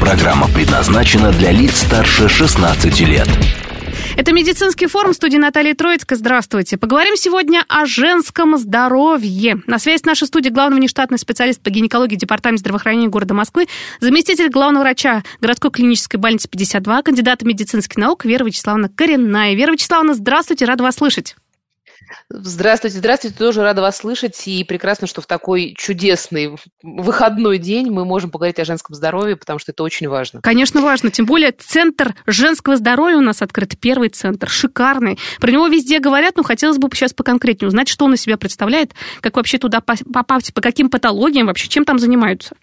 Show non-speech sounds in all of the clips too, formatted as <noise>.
Программа предназначена для лиц старше 16 лет. Это медицинский форум студии Натальи Троицкой. Здравствуйте. Поговорим сегодня о женском здоровье. На связи с нашей студией главный внештатный специалист по гинекологии Департамента здравоохранения города Москвы, заместитель главного врача городской клинической больницы 52, кандидат медицинских наук Вера Вячеславовна Коренная. Вера Вячеславовна, здравствуйте, рада вас слышать. Здравствуйте, здравствуйте. Тоже рада вас слышать. И прекрасно, что в такой чудесный выходной день мы можем поговорить о женском здоровье, потому что это очень важно. Конечно, важно. Тем более центр женского здоровья у нас открыт. Первый центр. Шикарный. Про него везде говорят, но хотелось бы сейчас поконкретнее узнать, что он из себя представляет, как вообще туда попасть, по каким патологиям вообще, чем там занимаются.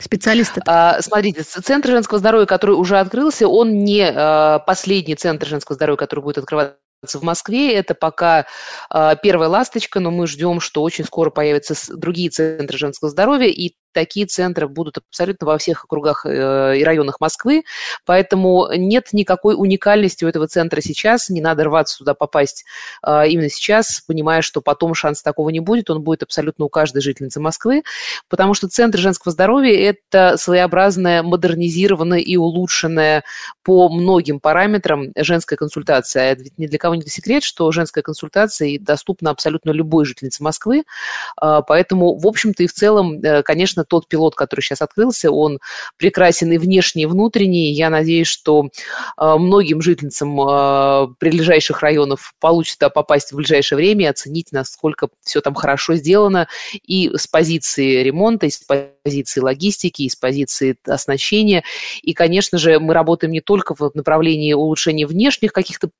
Специалисты. А, смотрите, центр женского здоровья, который уже открылся, он не а, последний центр женского здоровья, который будет открываться в Москве. Это пока э, первая ласточка, но мы ждем, что очень скоро появятся другие центры женского здоровья, и такие центры будут абсолютно во всех округах э, и районах Москвы, поэтому нет никакой уникальности у этого центра сейчас, не надо рваться туда попасть э, именно сейчас, понимая, что потом шанса такого не будет, он будет абсолютно у каждой жительницы Москвы, потому что Центр женского здоровья – это своеобразная модернизированная и улучшенная по многим параметрам женская консультация. Ведь ни для кого не секрет, что женская консультация доступна абсолютно любой жительнице Москвы, э, поэтому, в общем-то и в целом, конечно, конечно, тот пилот, который сейчас открылся, он прекрасен и внешне, и внутренне. Я надеюсь, что э, многим жительницам э, прилежащих районов получится попасть в ближайшее время и оценить, насколько все там хорошо сделано и с позиции ремонта, и с позиции логистики, и с позиции оснащения. И, конечно же, мы работаем не только в направлении улучшения внешних каких-то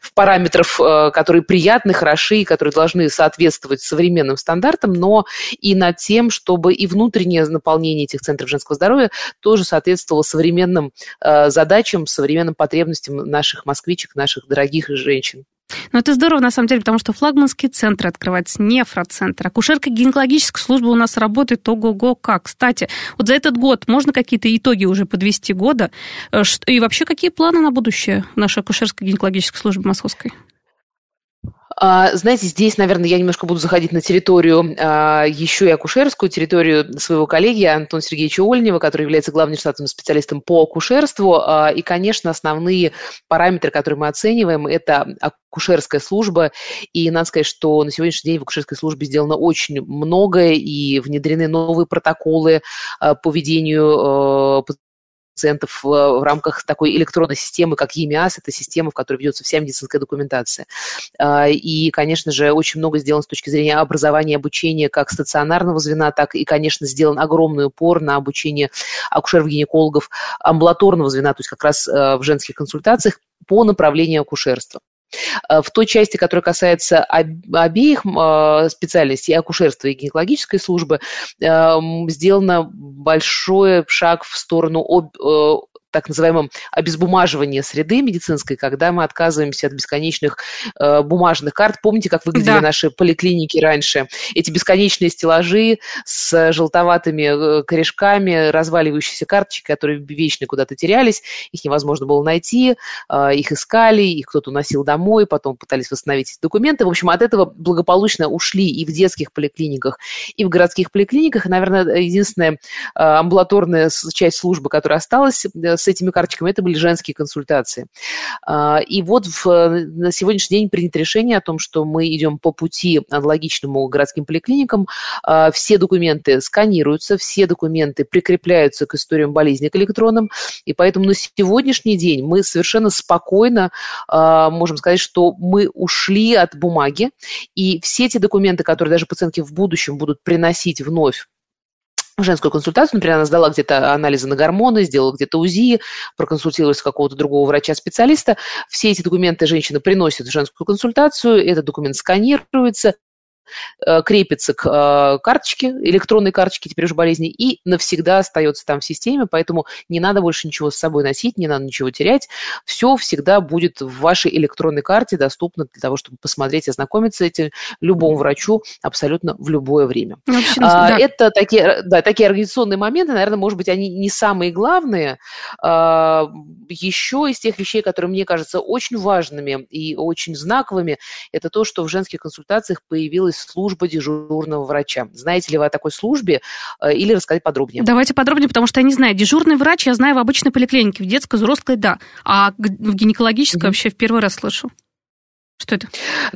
в параметров, э, которые приятны, хороши, которые должны соответствовать современным стандартам, но и над тем, чтобы и внутреннее наполнение этих центров женского здоровья тоже соответствовало современным э, задачам, современным потребностям наших москвичек, наших дорогих женщин. Ну, это здорово, на самом деле, потому что флагманские центры открываются, нефроцентр. Акушерка гинекологическая служба у нас работает ого-го как. Кстати, вот за этот год можно какие-то итоги уже подвести года? Э, и вообще, какие планы на будущее нашей акушерской гинекологической службы московской? А, знаете, здесь, наверное, я немножко буду заходить на территорию, а, еще и акушерскую территорию своего коллеги Антона Сергеевича Ольнева, который является главным штатным специалистом по акушерству. А, и, конечно, основные параметры, которые мы оцениваем, это акушерская служба. И надо сказать, что на сегодняшний день в акушерской службе сделано очень многое, и внедрены новые протоколы по ведению пациентов в рамках такой электронной системы, как ЕМИАС, это система, в которой ведется вся медицинская документация. А, и, конечно же, очень много сделано с точки зрения образования и обучения как стационарного звена, так и, конечно, сделан огромный упор на обучение акушеров-гинекологов амбулаторного звена, то есть как раз э, в женских консультациях по направлению акушерства. Э, в той части, которая касается обеих э, специальностей, акушерства и гинекологической службы, эм, сделано большой шаг в сторону так называемом обезбумаживании среды медицинской, когда мы отказываемся от бесконечных э, бумажных карт. Помните, как выглядели да. наши поликлиники раньше? Эти бесконечные стеллажи с желтоватыми э, корешками, разваливающиеся карточки, которые вечно куда-то терялись, их невозможно было найти, э, их искали, их кто-то уносил домой, потом пытались восстановить эти документы. В общем, от этого благополучно ушли и в детских поликлиниках, и в городских поликлиниках. И, наверное, единственная э, амбулаторная часть службы, которая осталась э, с этими карточками, это были женские консультации. А, и вот в, на сегодняшний день принято решение о том, что мы идем по пути аналогичному городским поликлиникам. А, все документы сканируются, все документы прикрепляются к историям болезни, к электронным, и поэтому на сегодняшний день мы совершенно спокойно а, можем сказать, что мы ушли от бумаги, и все эти документы, которые даже пациентки в будущем будут приносить вновь женскую консультацию, например, она сдала где-то анализы на гормоны, сделала где-то УЗИ, проконсультировалась какого-то другого врача-специалиста. Все эти документы женщина приносит в женскую консультацию, этот документ сканируется, крепится к э, карточке, электронной карточке теперь уже болезни, и навсегда остается там в системе, поэтому не надо больше ничего с собой носить, не надо ничего терять. Все всегда будет в вашей электронной карте доступно для того, чтобы посмотреть, ознакомиться с этим любому врачу абсолютно в любое время. Ну, вообще, а, да. Это такие, да, такие организационные моменты, наверное, может быть, они не самые главные. А, еще из тех вещей, которые мне кажутся очень важными и очень знаковыми, это то, что в женских консультациях появилась служба дежурного врача. Знаете ли вы о такой службе э, или рассказать подробнее? Давайте подробнее, потому что я не знаю. Дежурный врач я знаю в обычной поликлинике, в детской, взрослой, да. А в гинекологической mm-hmm. вообще в первый раз слышу. Что это?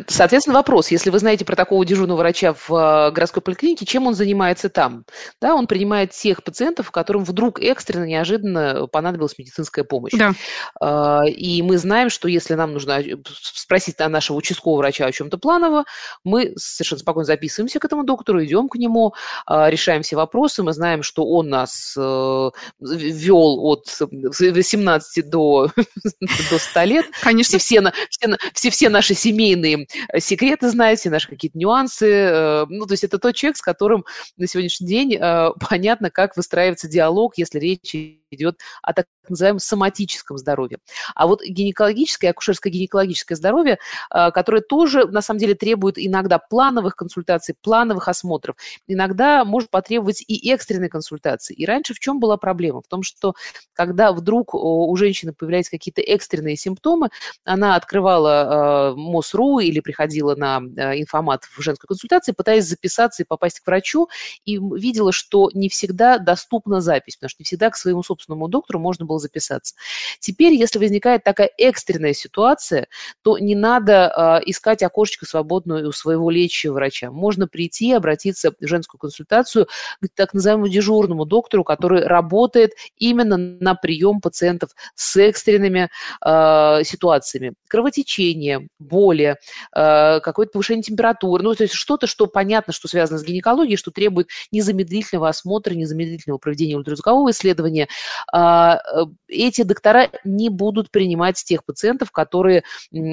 Соответственно, вопрос, если вы знаете про такого дежурного врача в э, городской поликлинике, чем он занимается там? Да, он принимает тех пациентов, которым вдруг экстренно, неожиданно понадобилась медицинская помощь. Да. А, и мы знаем, что если нам нужно спросить на нашего участкового врача о чем-то планово, мы совершенно спокойно записываемся к этому доктору, идем к нему, а, решаем все вопросы, мы знаем, что он нас э, вел от 18 до, <laughs> до 100 лет. Конечно. Все, все, все, все наши наши семейные э, секреты знаете, наши какие-то нюансы. Э, ну, то есть это тот человек, с которым на сегодняшний день э, <laughs> понятно, как выстраивается диалог, если речь идет о так называемом соматическом здоровье. А вот гинекологическое, акушерское гинекологическое здоровье, которое тоже, на самом деле, требует иногда плановых консультаций, плановых осмотров, иногда может потребовать и экстренной консультации. И раньше в чем была проблема? В том, что когда вдруг у женщины появлялись какие-то экстренные симптомы, она открывала МОСРУ или приходила на э, информат в женской консультации, пытаясь записаться и попасть к врачу, и видела, что не всегда доступна запись, потому что не всегда к своему собственному доктору можно было записаться. Теперь, если возникает такая экстренная ситуация, то не надо э, искать окошечко свободную у своего лечащего врача. Можно прийти, обратиться в женскую консультацию к так называемому дежурному доктору, который работает именно на прием пациентов с экстренными э, ситуациями. Кровотечение, боли, э, какое-то повышение температуры, ну, то есть что-то, что понятно, что связано с гинекологией, что требует незамедлительного осмотра, незамедлительного проведения ультразвукового исследования, а, э, эти доктора не будут принимать тех пациентов, которые,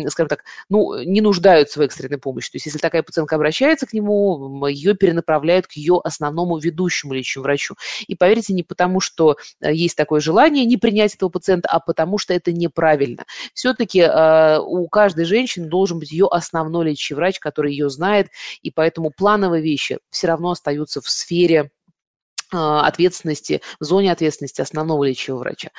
скажем так, ну, не нуждаются в экстренной помощи. То есть если такая пациентка обращается к нему, ее перенаправляют к ее основному ведущему лечащему врачу. И поверьте, не потому, что э, есть такое желание не принять этого пациента, а потому что это неправильно. Все-таки у каждой женщины женщины должен быть ее основной лечащий врач, который ее знает, и поэтому плановые вещи все равно остаются в сфере ответственности, в зоне ответственности основного лечащего врача.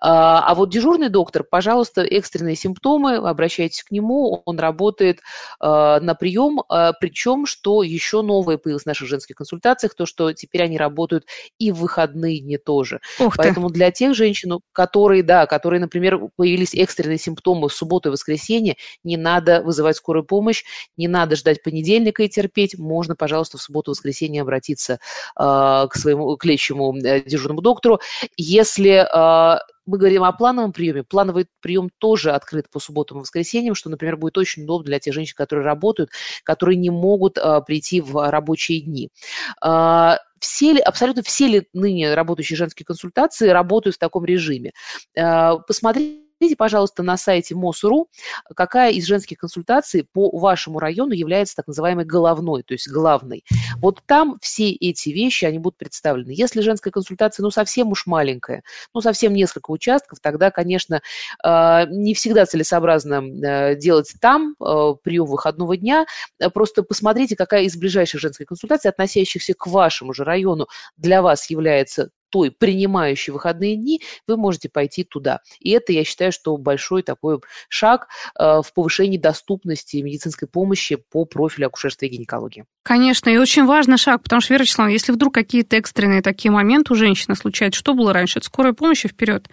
А, а вот дежурный доктор, пожалуйста, экстренные симптомы, обращайтесь к нему, он работает а, на прием, причем, что еще новое появилось в наших женских консультациях, то, что теперь они работают и в выходные дни тоже. Ух Поэтому ты. для тех женщин, которые, да, которые, например, появились экстренные симптомы в субботу и воскресенье, не надо вызывать скорую помощь, не надо ждать понедельника и терпеть, можно, пожалуйста, в субботу и воскресенье обратиться к своему своему, к лечащему э, дежурному доктору. Если э, мы говорим о плановом приеме. Плановый прием тоже открыт по субботам и воскресеньям, что, например, будет очень удобно для тех женщин, которые работают, которые не могут а, прийти в рабочие дни. А, все ли, абсолютно все ли ныне работающие женские консультации работают в таком режиме? А, посмотрите Посмотрите, пожалуйста, на сайте МОСРУ, какая из женских консультаций по вашему району является так называемой головной, то есть главной. Вот там все эти вещи, они будут представлены. Если женская консультация, ну, совсем уж маленькая, ну, совсем несколько участков, тогда, конечно, э, не всегда целесообразно э, делать там э, прием выходного дня. Просто посмотрите, какая из ближайших женских консультаций, относящихся к вашему же району, для вас является той, принимающей выходные дни, вы можете пойти туда. И это, я считаю, что большой такой шаг э, в повышении доступности медицинской помощи по профилю акушерства и гинекологии. Конечно, и очень важный шаг, потому что, Вера Вячеславовна, если вдруг какие-то экстренные такие моменты у женщины случаются, что было раньше? Это скорая помощь и вперед.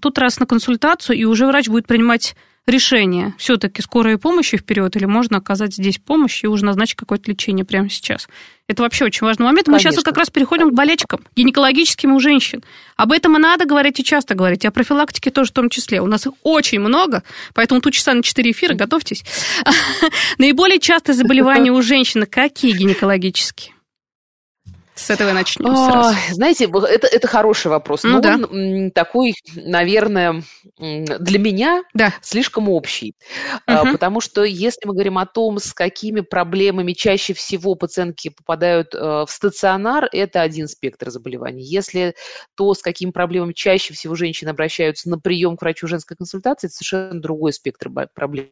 Тут раз на консультацию, и уже врач будет принимать решение, все-таки скорая помощь и вперед, или можно оказать здесь помощь и уже назначить какое-то лечение прямо сейчас. Это вообще очень важный момент. Конечно. Мы сейчас вот как раз переходим к болельщикам, гинекологическим у женщин. Об этом и надо говорить и часто говорить. О профилактике тоже в том числе. У нас их очень много, поэтому тут часа на 4 эфира, готовьтесь. <laughs> Наиболее частые заболевания у женщин какие гинекологические? С этого начнем а, Знаете, это, это хороший вопрос. Ну, да. он такой, наверное, для меня да. слишком общий. Угу. Потому что если мы говорим о том, с какими проблемами чаще всего пациентки попадают э, в стационар, это один спектр заболеваний. Если то, с какими проблемами чаще всего женщины обращаются на прием к врачу женской консультации, это совершенно другой спектр проблем.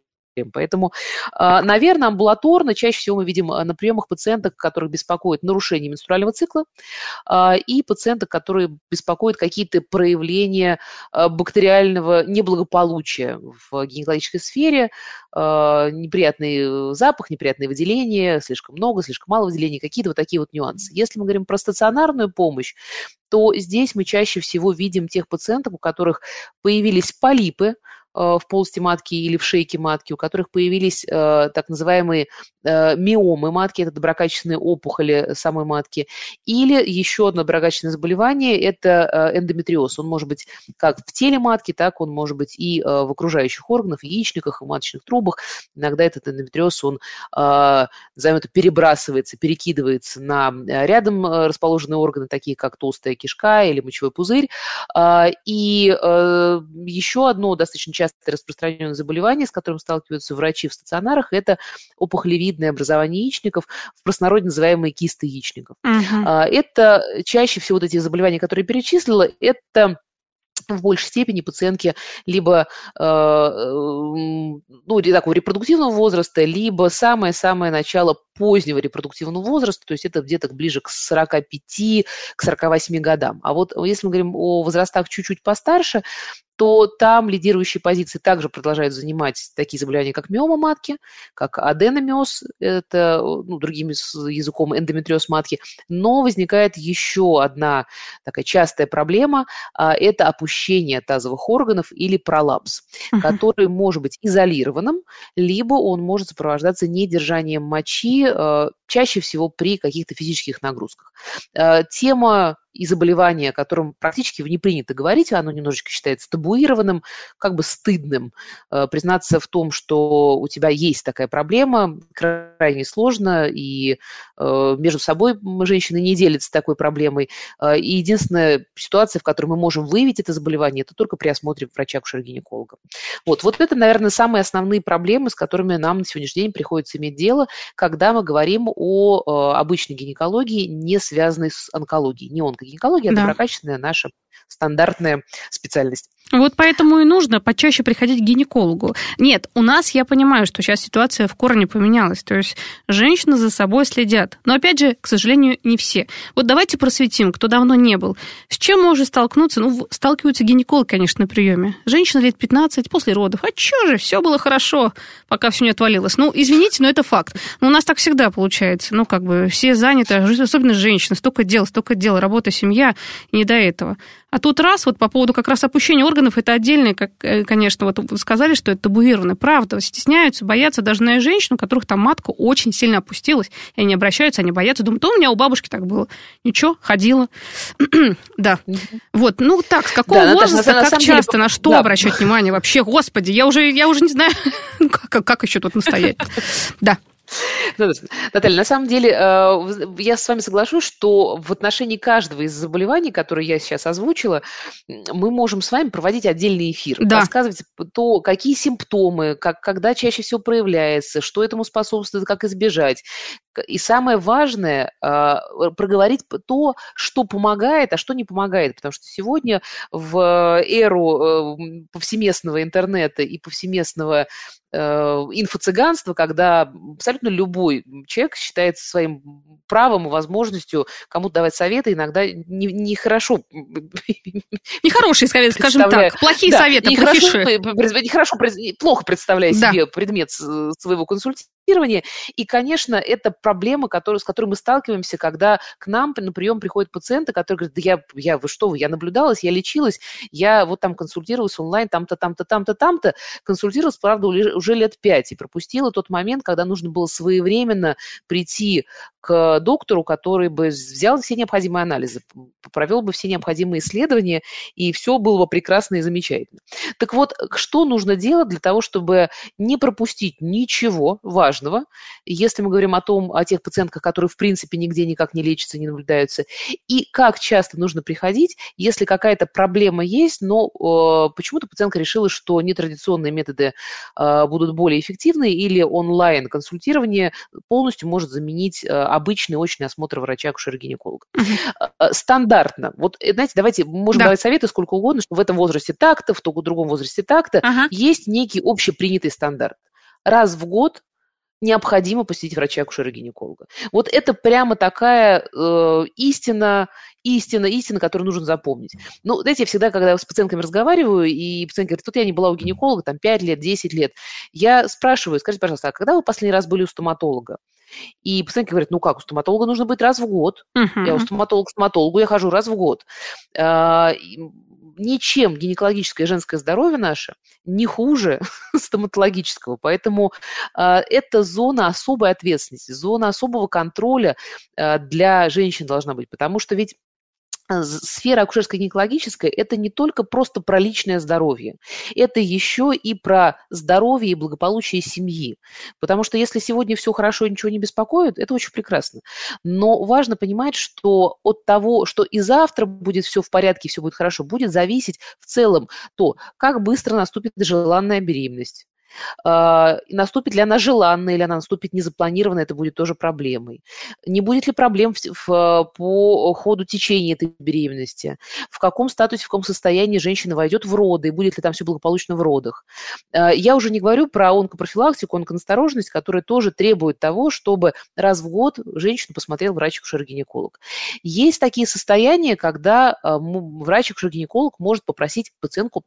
Поэтому, а, наверное, амбулаторно чаще всего мы видим а, на приемах пациенток, которых беспокоит нарушение менструального цикла, а, и пациенток, которые беспокоят какие-то проявления бактериального неблагополучия в гинекологической сфере, неприятный запах, неприятные выделения, слишком много, слишком мало выделений, какие-то вот такие вот нюансы. Если мы говорим про стационарную помощь, то здесь мы чаще всего видим тех пациентов, у которых появились полипы, в полости матки или в шейке матки, у которых появились э, так называемые э, миомы матки, это доброкачественные опухоли самой матки, или еще одно доброкачественное заболевание – это эндометриоз. Он может быть как в теле матки, так он может быть и в окружающих органах, в яичниках, в маточных трубах. Иногда этот эндометриоз, он, назовем это, перебрасывается, перекидывается на рядом расположенные органы, такие как толстая кишка или мочевой пузырь. И еще одно достаточно часто часто распространенное заболевание, с которым сталкиваются врачи в стационарах, это опухолевидное образование яичников, в простонародье называемые кисты яичников. Угу. Это чаще всего вот эти заболевания, которые я перечислила, это в большей степени пациентки либо э, ну, такого репродуктивного возраста, либо самое-самое начало позднего репродуктивного возраста, то есть это где-то ближе к 45, к 48 годам. А вот если мы говорим о возрастах чуть-чуть постарше, то там лидирующие позиции также продолжают занимать такие заболевания, как миома матки, как аденомиоз, это, ну, другим языком, эндометриоз матки, но возникает еще одна такая частая проблема, а, это опущение тазовых органов или пролапс, uh-huh. который может быть изолированным, либо он может сопровождаться недержанием мочи, а, чаще всего при каких-то физических нагрузках. А, тема и заболевание, о котором практически не принято говорить, оно немножечко считается табуированным, как бы стыдным. Э, признаться в том, что у тебя есть такая проблема, крайне сложно, и э, между собой женщины не делятся такой проблемой. Э, и единственная ситуация, в которой мы можем выявить это заболевание, это только при осмотре врача-акушера-гинеколога. Вот, вот это, наверное, самые основные проблемы, с которыми нам на сегодняшний день приходится иметь дело, когда мы говорим о обычной гинекологии, не связанной с онкологией, не онкологией гинекология да. доброкачественная наша стандартная специальность. Вот поэтому и нужно почаще приходить к гинекологу. Нет, у нас я понимаю, что сейчас ситуация в корне поменялась. То есть женщины за собой следят. Но опять же, к сожалению, не все. Вот давайте просветим, кто давно не был. С чем может столкнуться? Ну, сталкиваются гинеколог, конечно, на приеме. Женщина лет 15 после родов. А что же, все было хорошо, пока все не отвалилось. Ну, извините, но это факт. Но у нас так всегда получается. Ну, как бы все заняты, особенно женщины. Столько дел, столько дел, работа, семья, не до этого. А тут раз, вот по поводу как раз опущения органов, это отдельное, как, э, конечно, вот сказали, что это табуировано. Правда, стесняются, боятся даже на женщин, у которых там матка очень сильно опустилась, и они обращаются, они боятся, думают, то у меня у бабушки так было. Ничего, ходила. <clears throat> да. Вот, ну так, с какого да, возраста, Наташа, как часто, деле... на что да. обращать внимание вообще? Господи, я уже, я уже не знаю, <laughs> как, как еще тут настоять. Да. <laughs> Ну, Наталья, на самом деле, э, я с вами соглашусь, что в отношении каждого из заболеваний, которые я сейчас озвучила, мы можем с вами проводить отдельный эфир, да. рассказывать то, какие симптомы, как, когда чаще всего проявляется, что этому способствует, как избежать. И самое важное, э, проговорить то, что помогает, а что не помогает. Потому что сегодня в эру э, повсеместного интернета и повсеместного инфо-цыганство, когда абсолютно любой человек считает своим правом и возможностью кому-то давать советы, иногда нехорошо. Не Нехорошие советы, скажем так. Плохие да, советы, нехорошо, нехорошо, плохо представляя да. себе предмет своего консультирования и, конечно, это проблема, которую, с которой мы сталкиваемся, когда к нам на прием приходят пациенты, которые говорят, да я, я вы что, я наблюдалась, я лечилась, я вот там консультировалась онлайн, там-то, там-то, там-то, там-то, консультировалась, правда, уже лет пять, и пропустила тот момент, когда нужно было своевременно прийти к доктору, который бы взял все необходимые анализы, провел бы все необходимые исследования, и все было бы прекрасно и замечательно. Так вот, что нужно делать для того, чтобы не пропустить ничего важного, важного, если мы говорим о том, о тех пациентках, которые в принципе нигде никак не лечатся, не наблюдаются, и как часто нужно приходить, если какая-то проблема есть, но э, почему-то пациентка решила, что нетрадиционные методы э, будут более эффективны, или онлайн-консультирование полностью может заменить э, обычный очный осмотр врача-акушера-гинеколога. Uh-huh. Стандартно. Вот, э, знаете, давайте, можем да. давать советы сколько угодно, что в этом возрасте так-то, в другом возрасте так-то. Есть некий общепринятый стандарт. Раз в год необходимо посетить врача-акушера-гинеколога. Вот это прямо такая э, истина, истина, истина, которую нужно запомнить. Ну, знаете, я всегда, когда с пациентками разговариваю, и пациент говорит, тут я не была у гинеколога, там, 5 лет, 10 лет, я спрашиваю, скажите, пожалуйста, а когда вы последний раз были у стоматолога? И пациентка говорит, ну как, у стоматолога нужно быть раз в год. Uh-huh. Я у стоматолога к стоматологу, я хожу раз в год. А, ничем гинекологическое и женское здоровье наше не хуже <laughs> стоматологического. Поэтому э, это зона особой ответственности, зона особого контроля э, для женщин должна быть. Потому что ведь а, сфера акушерско-гинекологическая – это не только просто про личное здоровье, это еще и про здоровье и благополучие семьи. Потому что если сегодня все хорошо и ничего не беспокоит, это очень прекрасно. Но важно понимать, что от того, что и завтра будет все в порядке, все будет хорошо, будет зависеть в целом то, как быстро наступит желанная беременность, наступит ли она желанно или она наступит незапланированно, это будет тоже проблемой. Не будет ли проблем в, в, по ходу течения этой беременности? В каком статусе, в каком состоянии женщина войдет в роды, и будет ли там все благополучно в родах? А, я уже не говорю про онкопрофилактику, онконасторожность, которая тоже требует того, чтобы раз в год женщину посмотрел врач-акушер-гинеколог. Есть такие состояния, когда а, врач-акушер-гинеколог может попросить пациентку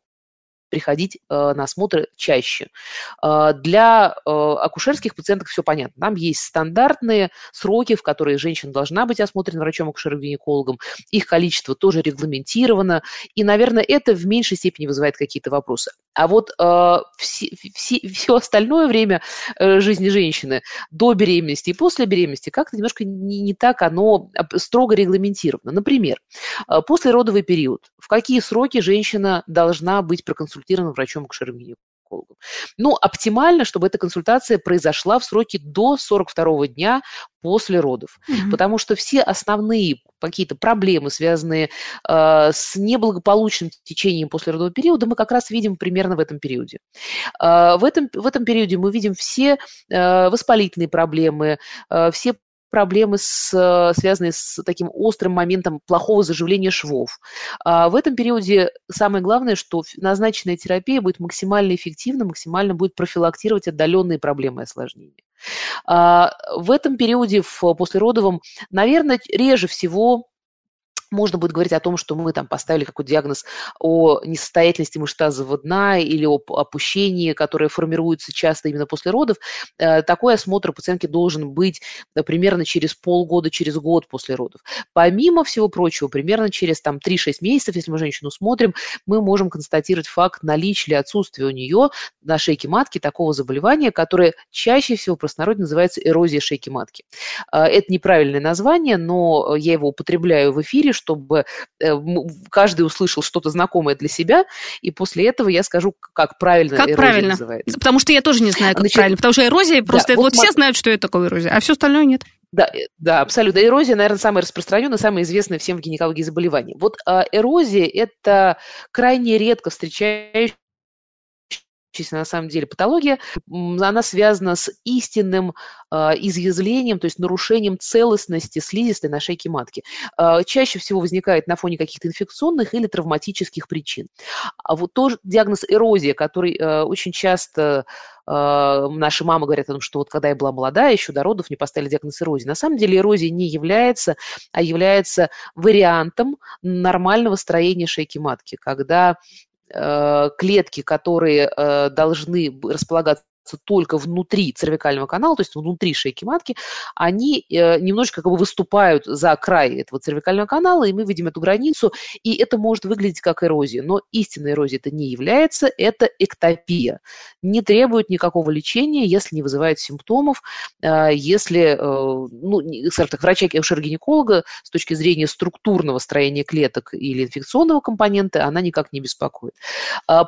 приходить э, на осмотры чаще. Э, для э, акушерских пациентов все понятно. Там есть стандартные сроки, в которые женщина должна быть осмотрена врачом-акушером-гинекологом. Их количество тоже регламентировано. И, наверное, это в меньшей степени вызывает какие-то вопросы. А вот э, все, все, все остальное время э, жизни женщины до беременности и после беременности как-то немножко не, не так оно строго регламентировано. Например, э, послеродовый период. В какие сроки женщина должна быть проконсультирована проконсультирован врачом-акушером-гинекологом. Ну, оптимально, чтобы эта консультация произошла в сроке до 42 дня после родов, mm-hmm. потому что все основные какие-то проблемы, связанные э, с неблагополучным течением послеродового периода, мы как раз видим примерно в этом периоде. Э, в, этом, в этом периоде мы видим все э, воспалительные проблемы, э, все проблемы, с, э, связанные с таким острым моментом плохого заживления швов. А в этом периоде самое главное, что назначенная терапия будет максимально эффективна, максимально будет профилактировать отдаленные проблемы и осложнения. А в этом периоде, в послеродовом, наверное, реже всего можно будет говорить о том, что мы там поставили какой-то диагноз о несостоятельности мышц тазового дна или о опущении, которое формируется часто именно после родов. Э, такой осмотр у пациентки должен быть э, примерно через полгода, через год после родов. Помимо всего прочего, примерно через там 3-6 месяцев, если мы женщину смотрим, мы можем констатировать факт наличия или отсутствия у нее на шейке матки такого заболевания, которое чаще всего в простонародье называется эрозия шейки матки. Э, это неправильное название, но я его употребляю в эфире, чтобы э, каждый услышал что-то знакомое для себя, и после этого я скажу, как правильно как эрозия правильно? называется. Потому что я тоже не знаю, как Значит, правильно, потому что эрозия просто, да, вот, вот все знают, что это такое эрозия, а все остальное нет. Да, э, да, абсолютно. Эрозия, наверное, самое распространенное, самое известное всем в гинекологии заболевание. Вот а, эрозия – это крайне редко встречающаяся на самом деле патология, она связана с истинным э, изъязвлением, то есть нарушением целостности слизистой на шейке матки. Э, чаще всего возникает на фоне каких-то инфекционных или травматических причин. А вот тоже диагноз эрозия, который э, очень часто наши мамы говорят о том, что вот когда я была молодая, еще до родов не поставили диагноз эрозии. На самом деле эрозия не является, а является вариантом нормального строения шейки матки, когда клетки, которые э, должны располагаться только внутри цервикального канала, то есть внутри шейки матки, они э, немножечко как бы выступают за край этого цервикального канала, и мы видим эту границу, и это может выглядеть как эрозия. Но истинной эрозией это не является, это эктопия. Не требует никакого лечения, если не вызывает симптомов, э, если, э, ну, скажем так, врача-гинеколога с точки зрения структурного строения клеток или инфекционного компонента, она никак не беспокоит.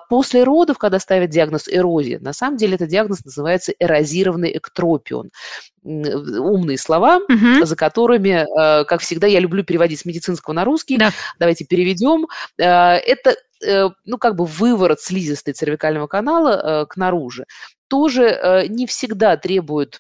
После родов, когда ставят диагноз эрозия, на самом деле это диагноз диагноз называется эрозированный эктропион. Умные слова, угу. за которыми, э, как всегда, я люблю переводить с медицинского на русский. Да. Давайте переведем. Э, это ну, как бы выворот слизистой цервикального канала к наружу тоже не всегда требует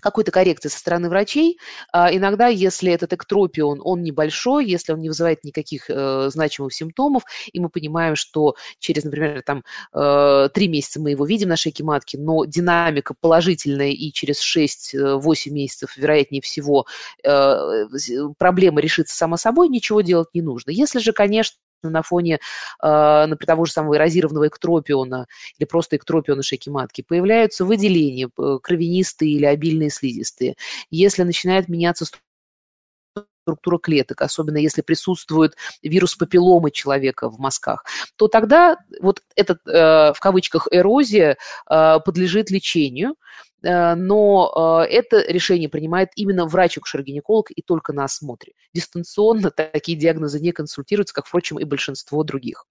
какой-то коррекции со стороны врачей. А иногда, если этот эктропион, он небольшой, если он не вызывает никаких э, значимых симптомов, и мы понимаем, что через, например, там, э, 3 месяца мы его видим на шейке матки, но динамика положительная, и через 6-8 месяцев, вероятнее всего, э, проблема решится сама собой, ничего делать не нужно. Если же, конечно, на фоне, э, например, того же самого эрозированного эктропиона или просто эктропиона шейки матки, появляются выделения, кровянистые или обильные слизистые. Если начинает меняться структура клеток, особенно если присутствует вирус папилломы человека в мазках, то тогда вот этот, э, в кавычках, эрозия э, подлежит лечению, Э, но э, это решение принимает именно врач-акушер-гинеколог и только на осмотре. Дистанционно такие диагнозы не консультируются, как, впрочем, и большинство других.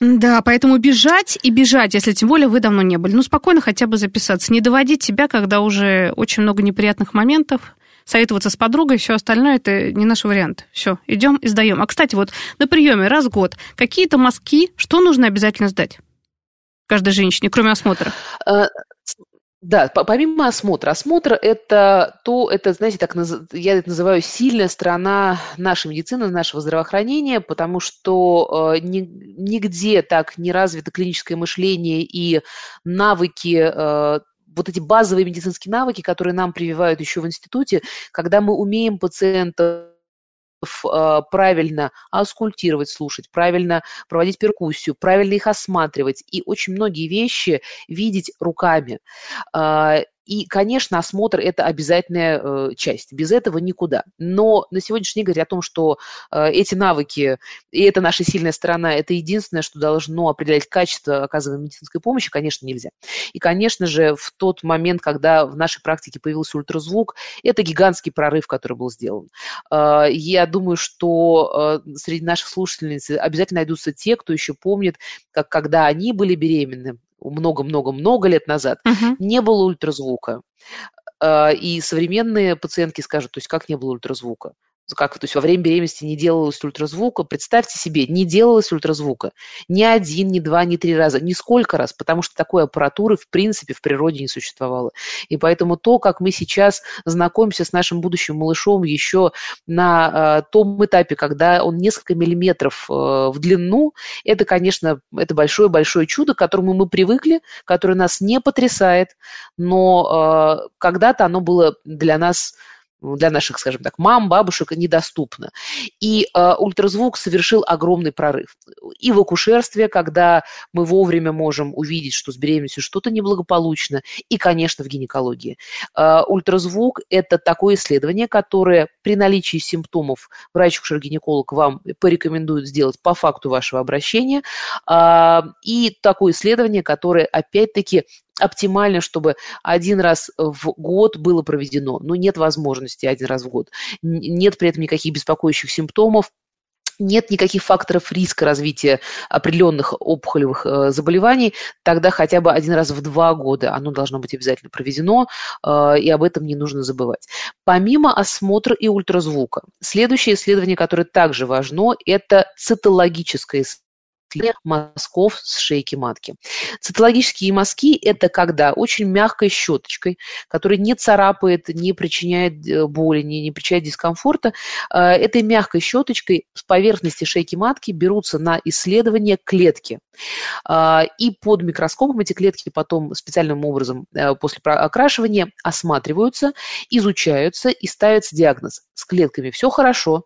Да, поэтому бежать и бежать, если тем более вы давно не были. Ну, спокойно хотя бы записаться. Не доводить себя, когда уже очень много неприятных моментов. Советоваться с подругой, все остальное это не наш вариант. Все, идем и сдаем. А, кстати, вот на приеме раз в год какие-то мазки, что нужно обязательно сдать? каждой женщине, кроме осмотра? Да, помимо осмотра. Осмотр – это то, это, знаете, так я это называю сильная сторона нашей медицины, нашего здравоохранения, потому что э, нигде так не развито клиническое мышление и навыки э, вот эти базовые медицинские навыки, которые нам прививают еще в институте, когда мы умеем пациента правильно аскультировать, слушать, правильно проводить перкуссию, правильно их осматривать и очень многие вещи видеть руками. И, конечно, осмотр – это обязательная э, часть. Без этого никуда. Но на сегодняшний день говорить о том, что э, эти навыки и это наша сильная сторона, это единственное, что должно определять качество оказываемой медицинской помощи, конечно, нельзя. И, конечно же, в тот момент, когда в нашей практике появился ультразвук, это гигантский прорыв, который был сделан. Э, я думаю, что среди наших слушательниц обязательно найдутся те, кто еще помнит, как когда они были беременны, много-много-много лет назад, угу. не было ультразвука. А, и современные пациентки скажут, то есть как не было ультразвука? Как, то есть во время беременности не делалось ультразвука, представьте себе, не делалось ультразвука ни один, ни два, ни три раза, ни сколько раз, потому что такой аппаратуры в принципе в природе не существовало. И поэтому то, как мы сейчас знакомимся с нашим будущим малышом еще на э, том этапе, когда он несколько миллиметров э, в длину, это, конечно, это большое-большое чудо, к которому мы привыкли, которое нас не потрясает, но э, когда-то оно было для нас для наших, скажем так, мам, бабушек недоступно. И э, ультразвук совершил огромный прорыв. И в акушерстве, когда мы вовремя можем увидеть, что с беременностью что-то неблагополучно, и, конечно, в гинекологии. Э, ультразвук – это такое исследование, которое при наличии симптомов врач-акушер-гинеколог вам порекомендует сделать по факту вашего обращения. Э, и такое исследование, которое, опять-таки, оптимально, чтобы один раз в год было проведено. Но нет возможности один раз в год. Нет при этом никаких беспокоящих симптомов, нет никаких факторов риска развития определенных опухолевых э, заболеваний, тогда хотя бы один раз в два года оно должно быть обязательно проведено, э, и об этом не нужно забывать. Помимо осмотра и ультразвука, следующее исследование, которое также важно, это цитологическое исследование исследования мазков с шейки матки. Цитологические мазки – это когда очень мягкой щеточкой, которая не царапает, не причиняет э, боли, не, не причиняет дискомфорта, э, этой мягкой щеточкой с поверхности шейки матки берутся на исследование клетки. Э, и под микроскопом эти клетки потом специальным образом после окрашивания осматриваются, изучаются и ставится диагноз. С клетками все хорошо,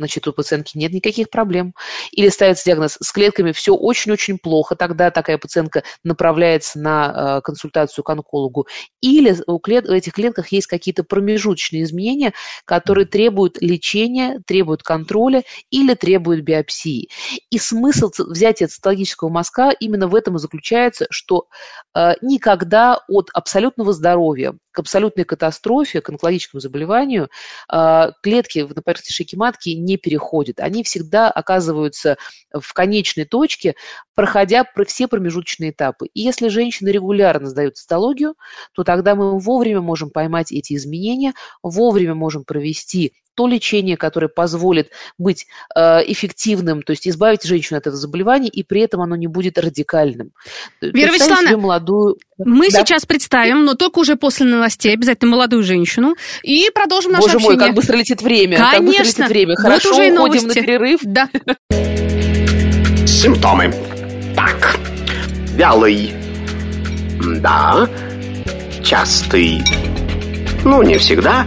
значит, у пациентки нет никаких проблем. Или ставится диагноз с клетками все очень-очень плохо, тогда такая пациентка направляется на э, консультацию к онкологу. Или у клет, в этих клетках есть какие-то промежуточные изменения, которые требуют лечения, требуют контроля или требуют биопсии. И смысл взятия цитологического мазка именно в этом и заключается, что э, никогда от абсолютного здоровья абсолютной катастрофе, к онкологическому заболеванию, а, клетки на поверхности шейки матки не переходят. Они всегда оказываются в конечной точке, проходя все промежуточные этапы. И если женщина регулярно сдает цитологию, то тогда мы вовремя можем поймать эти изменения, вовремя можем провести то лечение, которое позволит быть э, эффективным, то есть избавить женщину от этого заболевания, и при этом оно не будет радикальным. Вера Вячеславовна, молодую... мы да? сейчас представим, но только уже после новостей, обязательно молодую женщину, и продолжим наше Боже общение. мой, как быстро летит время. Конечно. Как быстро летит время. Хорошо, вот уже и уходим на перерыв. Да. Симптомы. Так, вялый. Да. Частый. Ну, не всегда.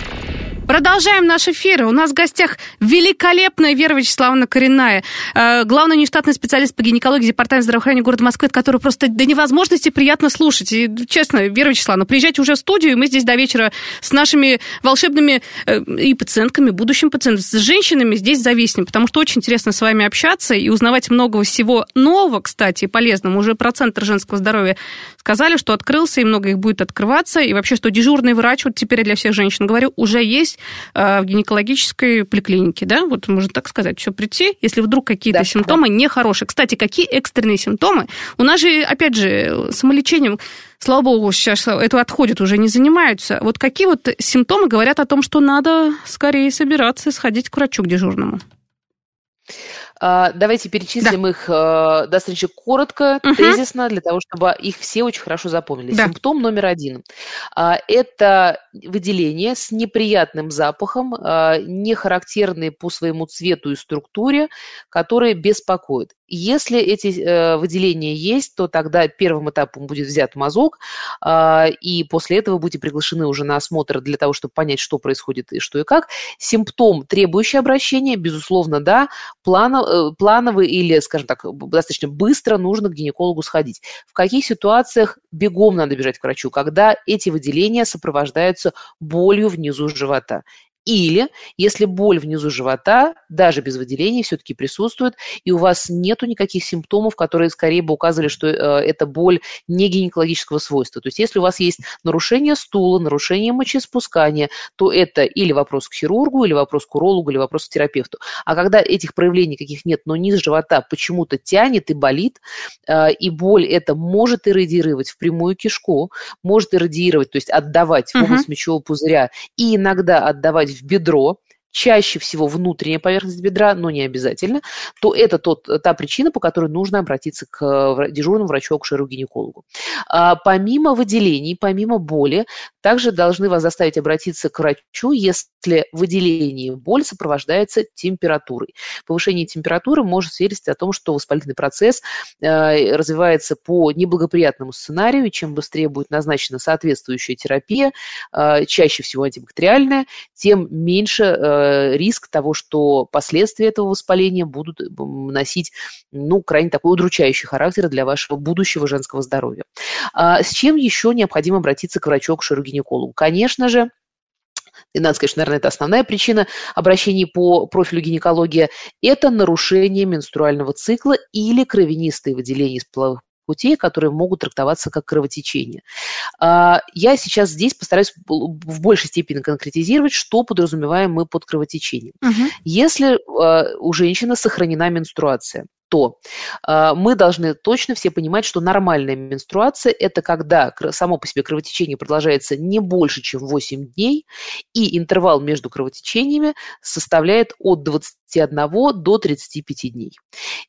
Продолжаем наш эфир. У нас в гостях великолепная Вера Вячеславовна Коренная, э, главный нештатный специалист по гинекологии Департамента здравоохранения города Москвы, который просто до невозможности приятно слушать. И, честно, Вера Вячеславовна, приезжайте уже в студию, и мы здесь до вечера с нашими волшебными э, и пациентками, будущим пациентами, с женщинами здесь зависнем, потому что очень интересно с вами общаться и узнавать много всего нового, кстати, полезного. Уже про Центр женского здоровья сказали, что открылся, и много их будет открываться, и вообще, что дежурный врач, вот теперь я для всех женщин говорю, уже есть в гинекологической поликлинике, да, вот можно так сказать, все прийти, если вдруг какие-то да, симптомы да. нехорошие. Кстати, какие экстренные симптомы? У нас же, опять же, самолечением слава богу, сейчас это отходит, уже не занимаются. Вот какие вот симптомы говорят о том, что надо скорее собираться и сходить к врачу, к дежурному? А, давайте перечислим да. их э, достаточно коротко, угу. тезисно, для того, чтобы их все очень хорошо запомнили. Да. Симптом номер один а, – это выделение с неприятным запахом, а, не характерные по своему цвету и структуре, которые беспокоят. Если эти э, выделения есть, то тогда первым этапом будет взят мазок, э, и после этого будете приглашены уже на осмотр для того, чтобы понять, что происходит и что и как. Симптом, требующий обращения, безусловно, да, планов, э, плановый или, скажем так, достаточно быстро нужно к гинекологу сходить. В каких ситуациях бегом надо бежать к врачу? Когда эти выделения сопровождаются болью внизу живота. Или, если боль внизу живота, даже без выделений, все-таки присутствует, и у вас нету никаких симптомов, которые скорее бы указывали, что э, это боль не гинекологического свойства. То есть, если у вас есть нарушение стула, нарушение мочеиспускания, то это или вопрос к хирургу, или вопрос к урологу, или вопрос к терапевту. А когда этих проявлений каких нет, но низ живота почему-то тянет и болит, э, и боль это может иррадировать в прямую кишку, может иррадировать, то есть отдавать в область мочевого пузыря, и иногда отдавать в бедро, чаще всего внутренняя поверхность бедра, но не обязательно, то это тот, та причина, по которой нужно обратиться к э, дежурному врачу, акушеру-гинекологу. А, помимо выделений, помимо боли, также должны вас заставить обратиться к врачу, если выделение боль сопровождается температурой. Повышение температуры может свидетельствовать о том, что воспалительный процесс э, развивается по неблагоприятному сценарию, и чем быстрее будет назначена соответствующая терапия, э, чаще всего антибактериальная, тем меньше риск того, что последствия этого воспаления будут носить ну, крайне такой удручающий характер для вашего будущего женского здоровья. А с чем еще необходимо обратиться к врачу, к гинекологу Конечно же, и надо сказать, что, наверное, это основная причина обращений по профилю гинекология, это нарушение менструального цикла или кровянистые выделения из половых путей, которые могут трактоваться как кровотечение. А, я сейчас здесь постараюсь в большей степени конкретизировать, что подразумеваем мы под кровотечением. Угу. Если а, у женщины сохранена менструация, то э, мы должны точно все понимать, что нормальная менструация – это когда само по себе кровотечение продолжается не больше, чем 8 дней, и интервал между кровотечениями составляет от 21 до 35 дней.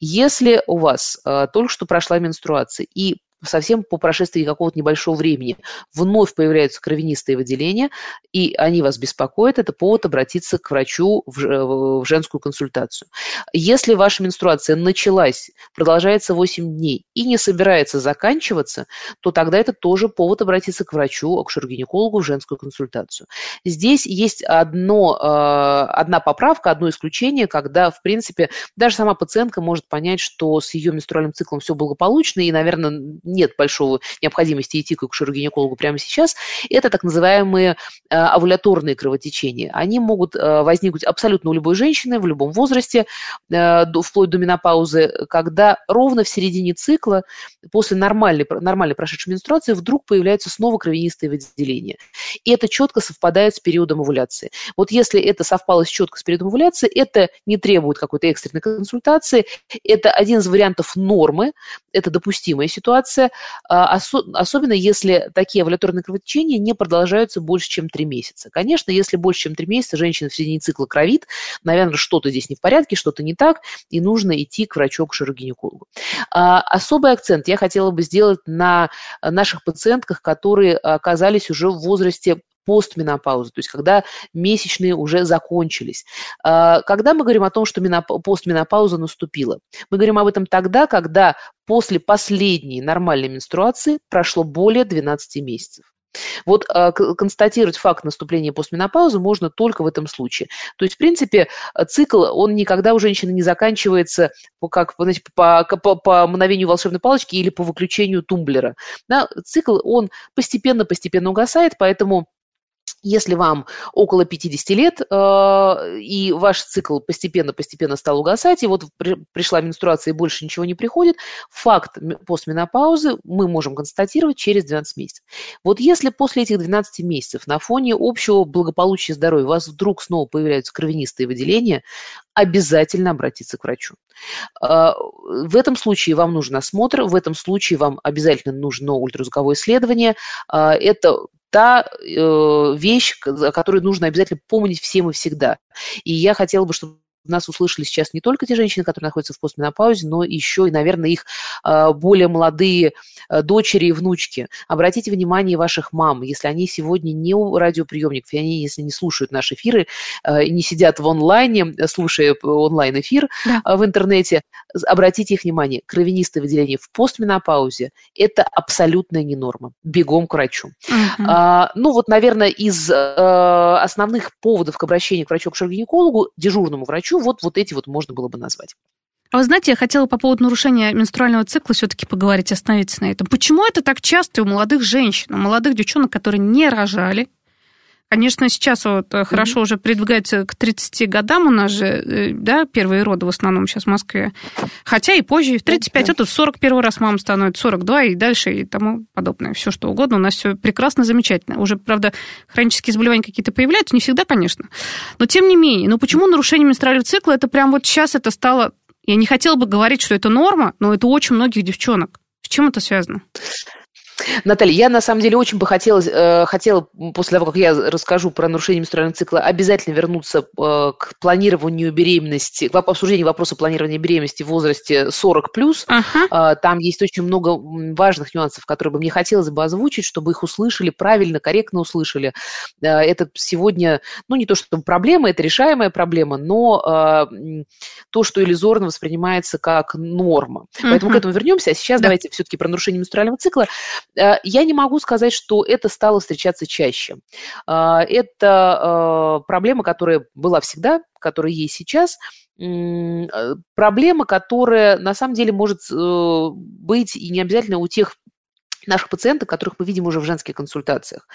Если у вас э, только что прошла менструация и совсем по прошествии какого-то небольшого времени вновь появляются кровянистые выделения, и они вас беспокоят, это повод обратиться к врачу в, в женскую консультацию. Если ваша менструация началась, продолжается 8 дней и не собирается заканчиваться, то тогда это тоже повод обратиться к врачу, акушеру-гинекологу в женскую консультацию. Здесь есть одно, э, одна поправка, одно исключение, когда, в принципе, даже сама пациентка может понять, что с ее менструальным циклом все благополучно, и, наверное, нет большого необходимости идти к акушеру-гинекологу прямо сейчас, это так называемые овуляторные кровотечения. Они могут возникнуть абсолютно у любой женщины в любом возрасте, вплоть до менопаузы, когда ровно в середине цикла, после нормальной, нормальной прошедшей менструации, вдруг появляются снова кровянистые выделения. И это четко совпадает с периодом овуляции. Вот если это совпало четко с периодом овуляции, это не требует какой-то экстренной консультации, это один из вариантов нормы, это допустимая ситуация, а, особенно если такие овуляторные кровотечения не продолжаются больше, чем 3 месяца. Конечно, если больше, чем 3 месяца женщина в середине цикла кровит, наверное, что-то здесь не в порядке, что-то не так, и нужно идти к врачу, к гинекологу а, Особый акцент я хотела бы сделать на наших пациентках, которые оказались уже в возрасте постменопаузы, то есть когда месячные уже закончились. А, когда мы говорим о том, что постменопауза наступила? Мы говорим об этом тогда, когда после последней нормальной менструации прошло более 12 месяцев. Вот э, констатировать факт наступления постменопаузы можно только в этом случае. То есть, в принципе, цикл, он никогда у женщины не заканчивается как, знаете, по, по, по мановению волшебной палочки или по выключению тумблера. Да? Цикл, он постепенно-постепенно угасает, поэтому если вам около 50 лет, э, и ваш цикл постепенно-постепенно стал угасать, и вот при, пришла менструация и больше ничего не приходит, факт постменопаузы мы можем констатировать через 12 месяцев. Вот если после этих 12 месяцев на фоне общего благополучия здоровья у вас вдруг снова появляются кровянистые выделения, обязательно обратиться к врачу. Э, в этом случае вам нужен осмотр, в этом случае вам обязательно нужно ультразвуковое исследование. Э, это та э, вещь, о которой нужно обязательно помнить всем и всегда. И я хотела бы, чтобы нас услышали сейчас не только те женщины, которые находятся в постменопаузе, но еще и, наверное, их а, более молодые а, дочери и внучки. Обратите внимание ваших мам, если они сегодня не у радиоприемников, и они, если не слушают наши эфиры, а, не сидят в онлайне, слушая онлайн-эфир да. в интернете, обратите их внимание, кровянистое выделение в постменопаузе – это абсолютная не норма. Бегом к врачу. Угу. А, ну вот, наверное, из а, основных поводов к обращению к врачу-гинекологу, дежурному врачу, врачу, вот, вот эти вот можно было бы назвать. А вы знаете, я хотела по поводу нарушения менструального цикла все-таки поговорить, остановиться на этом. Почему это так часто у молодых женщин, у молодых девчонок, которые не рожали, Конечно, сейчас вот mm-hmm. хорошо уже придвигается к 30 годам у нас же, э, да, первые роды в основном сейчас в Москве. Хотя и позже, в 35 mm-hmm. это 41 раз мама становится, 42 и дальше и тому подобное. Все что угодно. У нас все прекрасно, замечательно. Уже, правда, хронические заболевания какие-то появляются, не всегда, конечно. Но тем не менее, ну почему нарушение менструального цикла, это прям вот сейчас это стало... Я не хотела бы говорить, что это норма, но это очень многих девчонок. С чем это связано? Наталья, я на самом деле очень бы хотела, э, хотела после того, как я расскажу про нарушение менструального цикла, обязательно вернуться э, к планированию беременности, к обсуждению вопроса планирования беременности в возрасте 40+. Ага. Э, там есть очень много важных нюансов, которые бы мне хотелось бы озвучить, чтобы их услышали правильно, корректно услышали. Э, это сегодня, ну не то чтобы проблема, это решаемая проблема, но э, то, что иллюзорно воспринимается как норма. Поэтому угу. к этому вернемся. А сейчас да. давайте все-таки про нарушение менструального цикла. Э, я не могу сказать, что это стало встречаться чаще. Э, это э, проблема, которая была всегда, которая есть сейчас, проблема, которая на самом деле может быть и не обязательно у тех наших пациенток, которых мы видим уже в женских консультациях.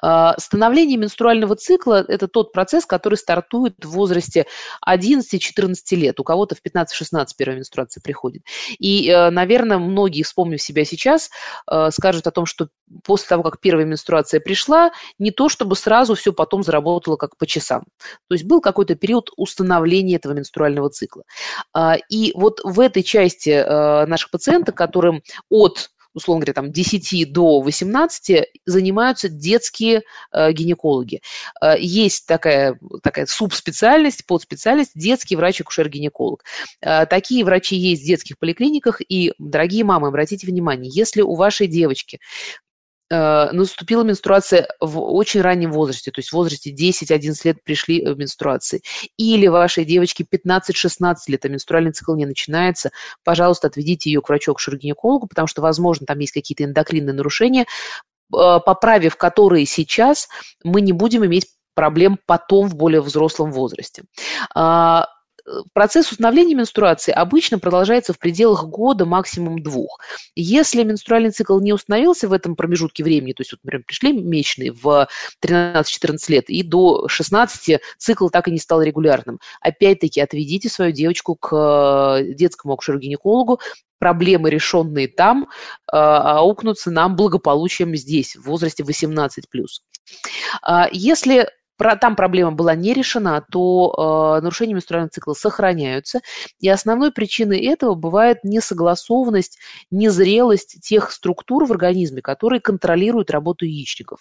А, становление менструального цикла – это тот процесс, который стартует в возрасте 11-14 лет. У кого-то в 15-16 первая менструация приходит. И, э, наверное, многие, вспомнив себя сейчас, э, скажут о том, что после того, как первая менструация пришла, не то чтобы сразу все потом заработало как по часам. То есть был какой-то период установления этого менструального цикла. А, и вот в этой части э, наших пациенток, которым от условно говоря, там 10 до 18 занимаются детские э, гинекологи. Э, есть такая, такая субспециальность, подспециальность детский врач-акушер-гинеколог. Э, такие врачи есть в детских поликлиниках, и, дорогие мамы, обратите внимание, если у вашей девочки наступила менструация в очень раннем возрасте, то есть в возрасте 10-11 лет пришли в менструации, или вашей девочке 15-16 лет, а менструальный цикл не начинается, пожалуйста, отведите ее к врачу, к гинекологу потому что, возможно, там есть какие-то эндокринные нарушения, э, поправив которые сейчас, мы не будем иметь проблем потом в более взрослом возрасте. А, процесс установления менструации обычно продолжается в пределах года, максимум двух. Если менструальный цикл не установился в этом промежутке времени, то есть, вот, например, пришли месячные в 13-14 лет, и до 16 цикл так и не стал регулярным, опять-таки отведите свою девочку к детскому акушеру-гинекологу, проблемы, решенные там, а, аукнутся нам благополучием здесь, в возрасте 18+. А, там проблема была не решена, то э, нарушения менструального цикла сохраняются. И основной причиной этого бывает несогласованность, незрелость тех структур в организме, которые контролируют работу яичников.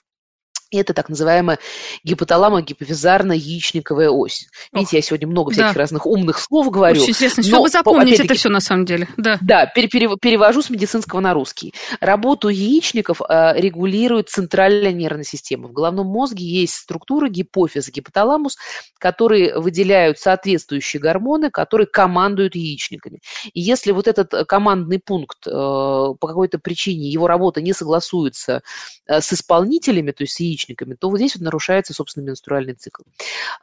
Это так называемая гипоталамо-гипофизарно-яичниковая ось. Видите, я сегодня много всяких да. разных умных слов говорю. Очень интересно, чтобы запомнить это все на самом деле. Да, да пере перевожу с медицинского на русский. Работу яичников э, регулирует центральная нервная система. В головном мозге есть структура гипофиз, гипоталамус, которые выделяют соответствующие гормоны, которые командуют яичниками. И если вот этот командный пункт э, по какой-то причине, его работа не согласуется э, с исполнителями, то есть с яичниками, яичниками, то вот здесь вот нарушается, собственно, менструальный цикл.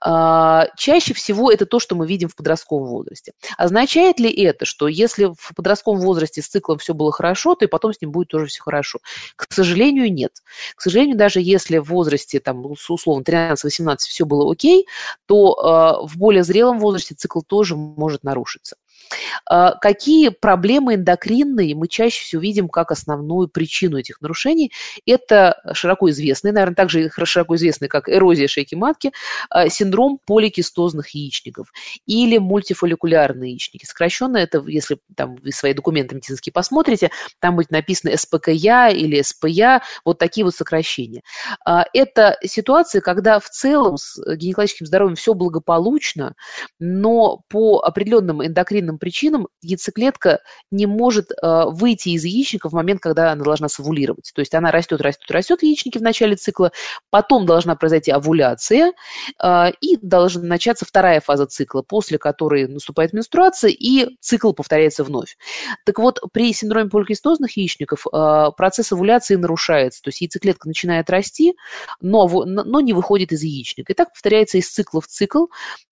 А, чаще всего это то, что мы видим в подростковом возрасте. Означает ли это, что если в подростковом возрасте с циклом все было хорошо, то и потом с ним будет тоже все хорошо? К сожалению, нет. К сожалению, даже если в возрасте, там, условно, 13-18 все было окей, то э, в более зрелом возрасте цикл тоже может нарушиться. А, какие проблемы эндокринные мы чаще всего видим как основную причину этих нарушений? Это широко известный, наверное, также широко известный, как эрозия шейки матки, а, синдром поликистозных яичников или мультифолликулярные яичники. Сокращенно это, если там вы свои документы медицинские посмотрите, там будет написано СПКЯ или СПЯ, вот такие вот сокращения. А, это ситуация, когда в целом с гинекологическим здоровьем все благополучно, но по определенным эндокринным причинам яйцеклетка не может э, выйти из яичника в момент, когда она должна совулировать. То есть она растет, растет, растет в яичнике в начале цикла, потом должна произойти овуляция, э, и должна начаться вторая фаза цикла, после которой наступает менструация, и цикл повторяется вновь. Так вот, при синдроме поликистозных яичников э, процесс овуляции нарушается, то есть яйцеклетка начинает расти, но, но не выходит из яичника. И так повторяется из цикла в цикл,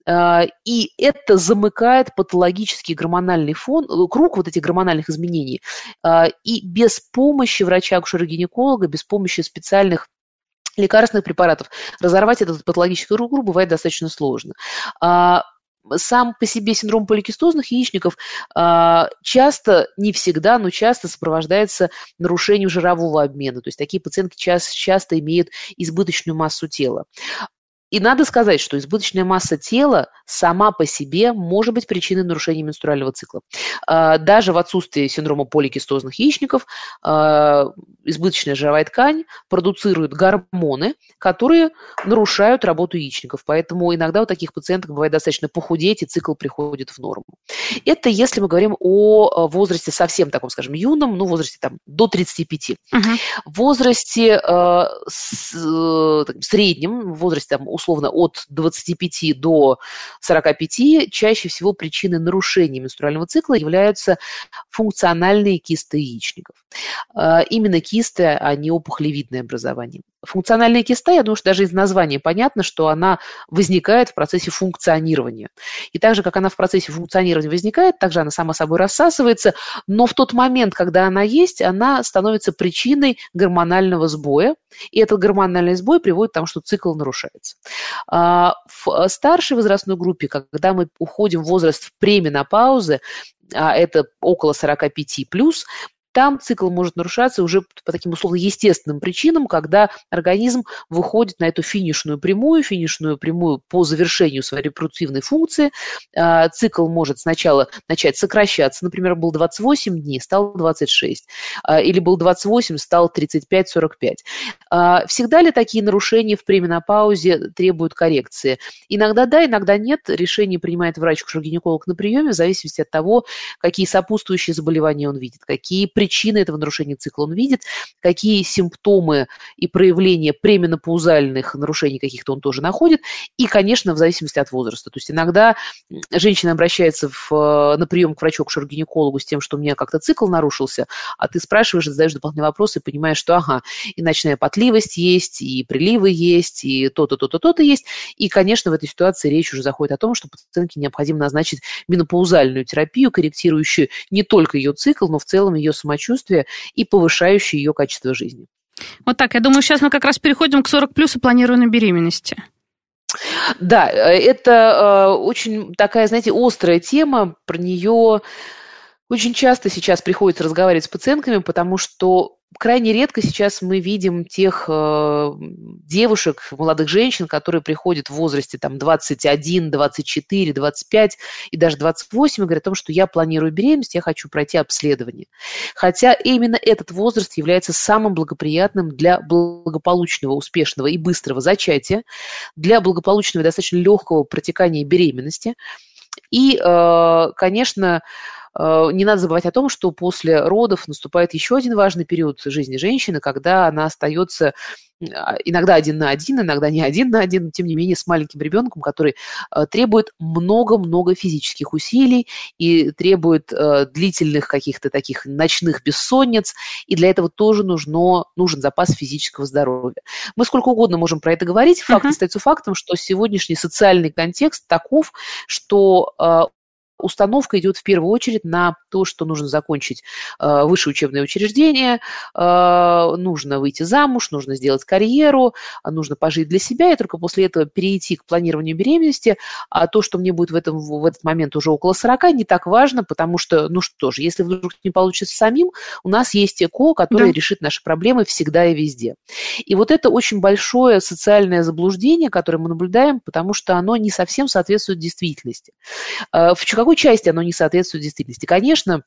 э, и это замыкает патологический гормональный фон, э, круг вот этих гормональных изменений. А, и без помощи врача-акушера-гинеколога, без помощи специальных лекарственных препаратов разорвать этот патологический круг бывает достаточно сложно а, сам по себе синдром поликистозных яичников а, часто, не всегда, но часто сопровождается нарушением жирового обмена. То есть такие пациентки часто имеют избыточную массу тела. И надо сказать, что избыточная масса тела сама по себе может быть причиной нарушения менструального цикла. А, даже в отсутствии синдрома поликистозных яичников а, избыточная жировая ткань продуцирует гормоны, которые нарушают работу яичников. Поэтому иногда у таких пациенток бывает достаточно похудеть, и цикл приходит в норму. Это если мы говорим о возрасте совсем таком, скажем, юном, ну, возрасте там до 35. Угу. В возрасте э, с, э, среднем, в возрасте там, условно от 25 до 45, чаще всего причиной нарушения менструального цикла являются функциональные кисты яичников. А, именно кисты, а не опухолевидное образование. Функциональная киста, я думаю, что даже из названия понятно, что она возникает в процессе функционирования. И так же, как она в процессе функционирования возникает, так же она сама собой рассасывается, но в тот момент, когда она есть, она становится причиной гормонального сбоя, и этот гормональный сбой приводит к тому, что цикл нарушается. А, в старшей возрастной группе, когда мы уходим в возраст пременопаузы, а это около 45 плюс, там цикл может нарушаться уже по таким условно естественным причинам, когда организм выходит на эту финишную прямую, финишную прямую по завершению своей репродуктивной функции. А, цикл может сначала начать сокращаться, например, был 28 дней, стал 26, а, или был 28, стал 35-45. А, всегда ли такие нарушения в пременопаузе требуют коррекции? Иногда да, иногда нет. Решение принимает врач-гинеколог на приеме в зависимости от того, какие сопутствующие заболевания он видит, какие причины причины этого нарушения цикла он видит, какие симптомы и проявления пременопаузальных нарушений каких-то он тоже находит, и, конечно, в зависимости от возраста. То есть иногда женщина обращается в, на прием к врачу, к гинекологу с тем, что у меня как-то цикл нарушился, а ты спрашиваешь, задаешь дополнительные вопросы и понимаешь, что ага, и ночная потливость есть, и приливы есть, и то-то, то-то, то-то есть. И, конечно, в этой ситуации речь уже заходит о том, что пациентке необходимо назначить менопаузальную терапию, корректирующую не только ее цикл, но в целом ее самочувствие и повышающую ее качество жизни. Вот так, я думаю, сейчас мы как раз переходим к 40 плюс и планированной беременности. Да, э, это э, очень такая, знаете, острая тема. Про нее очень часто сейчас приходится разговаривать с пациентками, потому что крайне редко сейчас мы видим тех э, девушек, молодых женщин, которые приходят в возрасте там, 21, 24, 25 и даже 28 и говорят о том, что я планирую беременность, я хочу пройти обследование. Хотя именно этот возраст является самым благоприятным для благополучного, успешного и быстрого зачатия, для благополучного и достаточно легкого протекания беременности. И, э, конечно, не надо забывать о том, что после родов наступает еще один важный период жизни женщины, когда она остается а, иногда один на один, иногда не один на один, но тем не менее с маленьким ребенком, который э, требует много-много физических усилий и требует э, длительных каких-то таких ночных бессонниц, и для этого тоже нужно, нужен запас физического здоровья. Мы сколько угодно можем про это говорить, факт uh-huh. остается фактом, что сегодняшний социальный контекст таков, что установка идет в первую очередь на то, что нужно закончить э, высшее учебное учреждение, э, нужно выйти замуж, нужно сделать карьеру, нужно пожить для себя, и только после этого перейти к планированию беременности. А то, что мне будет в, этом, в этот момент уже около 40, не так важно, потому что, ну что же, если вдруг не получится самим, у нас есть ЭКО, которое да. решит наши проблемы всегда и везде. И вот это очень большое социальное заблуждение, которое мы наблюдаем, потому что оно не совсем соответствует действительности. Э, в какой части оно не соответствует действительности? Конечно,